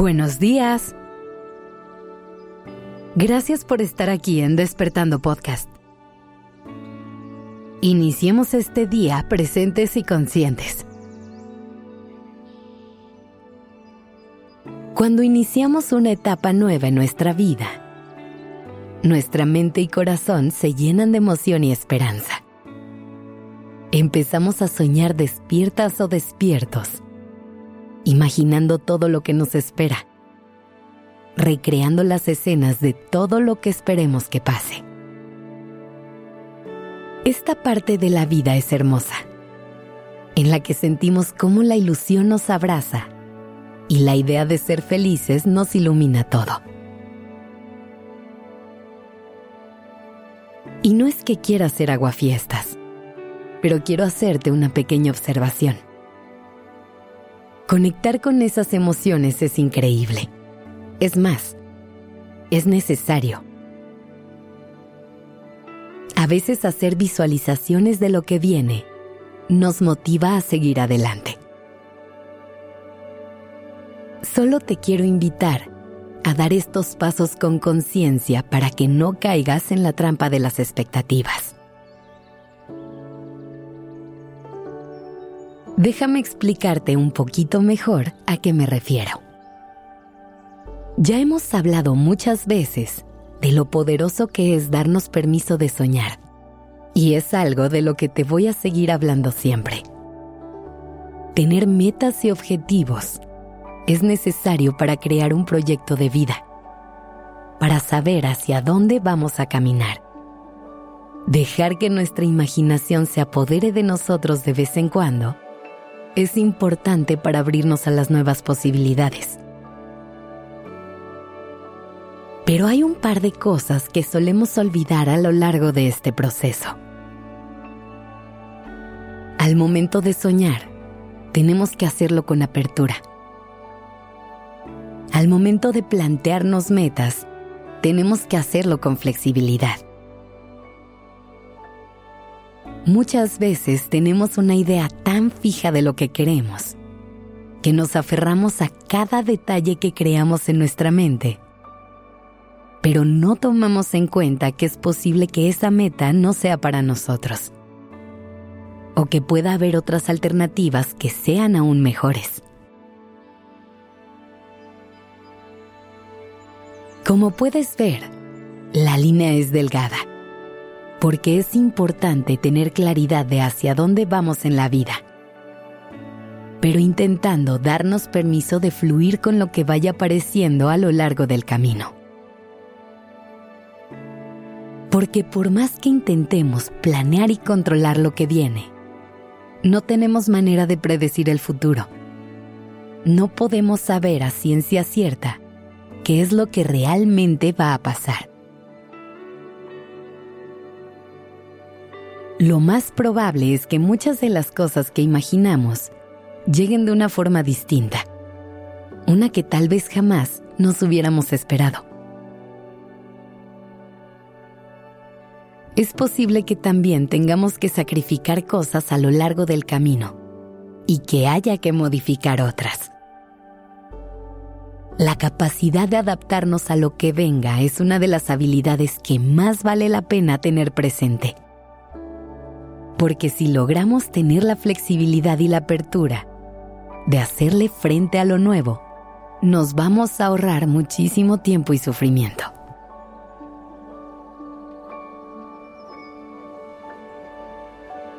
Buenos días. Gracias por estar aquí en Despertando Podcast. Iniciemos este día presentes y conscientes. Cuando iniciamos una etapa nueva en nuestra vida, nuestra mente y corazón se llenan de emoción y esperanza. Empezamos a soñar despiertas o despiertos imaginando todo lo que nos espera, recreando las escenas de todo lo que esperemos que pase. Esta parte de la vida es hermosa, en la que sentimos cómo la ilusión nos abraza y la idea de ser felices nos ilumina todo. Y no es que quiera hacer aguafiestas, pero quiero hacerte una pequeña observación. Conectar con esas emociones es increíble. Es más, es necesario. A veces hacer visualizaciones de lo que viene nos motiva a seguir adelante. Solo te quiero invitar a dar estos pasos con conciencia para que no caigas en la trampa de las expectativas. Déjame explicarte un poquito mejor a qué me refiero. Ya hemos hablado muchas veces de lo poderoso que es darnos permiso de soñar, y es algo de lo que te voy a seguir hablando siempre. Tener metas y objetivos es necesario para crear un proyecto de vida, para saber hacia dónde vamos a caminar. Dejar que nuestra imaginación se apodere de nosotros de vez en cuando es importante para abrirnos a las nuevas posibilidades. Pero hay un par de cosas que solemos olvidar a lo largo de este proceso. Al momento de soñar, tenemos que hacerlo con apertura. Al momento de plantearnos metas, tenemos que hacerlo con flexibilidad. Muchas veces tenemos una idea tan fija de lo que queremos que nos aferramos a cada detalle que creamos en nuestra mente, pero no tomamos en cuenta que es posible que esa meta no sea para nosotros o que pueda haber otras alternativas que sean aún mejores. Como puedes ver, la línea es delgada porque es importante tener claridad de hacia dónde vamos en la vida, pero intentando darnos permiso de fluir con lo que vaya apareciendo a lo largo del camino. Porque por más que intentemos planear y controlar lo que viene, no tenemos manera de predecir el futuro. No podemos saber a ciencia cierta qué es lo que realmente va a pasar. Lo más probable es que muchas de las cosas que imaginamos lleguen de una forma distinta, una que tal vez jamás nos hubiéramos esperado. Es posible que también tengamos que sacrificar cosas a lo largo del camino y que haya que modificar otras. La capacidad de adaptarnos a lo que venga es una de las habilidades que más vale la pena tener presente porque si logramos tener la flexibilidad y la apertura de hacerle frente a lo nuevo, nos vamos a ahorrar muchísimo tiempo y sufrimiento.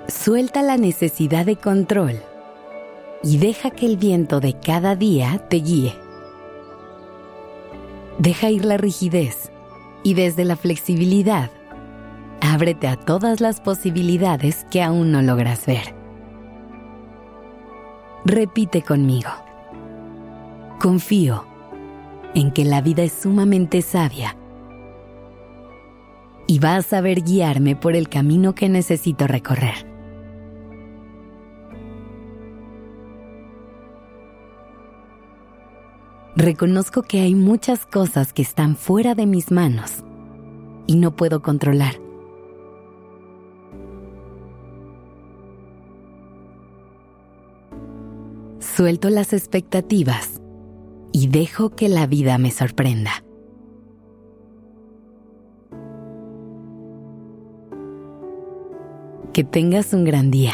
Suelta la necesidad de control y deja que el viento de cada día te guíe. Deja ir la rigidez y desde la flexibilidad ábrete a todas las posibilidades que aún no logras ver. Repite conmigo. Confío en que la vida es sumamente sabia y va a saber guiarme por el camino que necesito recorrer. Reconozco que hay muchas cosas que están fuera de mis manos y no puedo controlar Suelto las expectativas y dejo que la vida me sorprenda. Que tengas un gran día.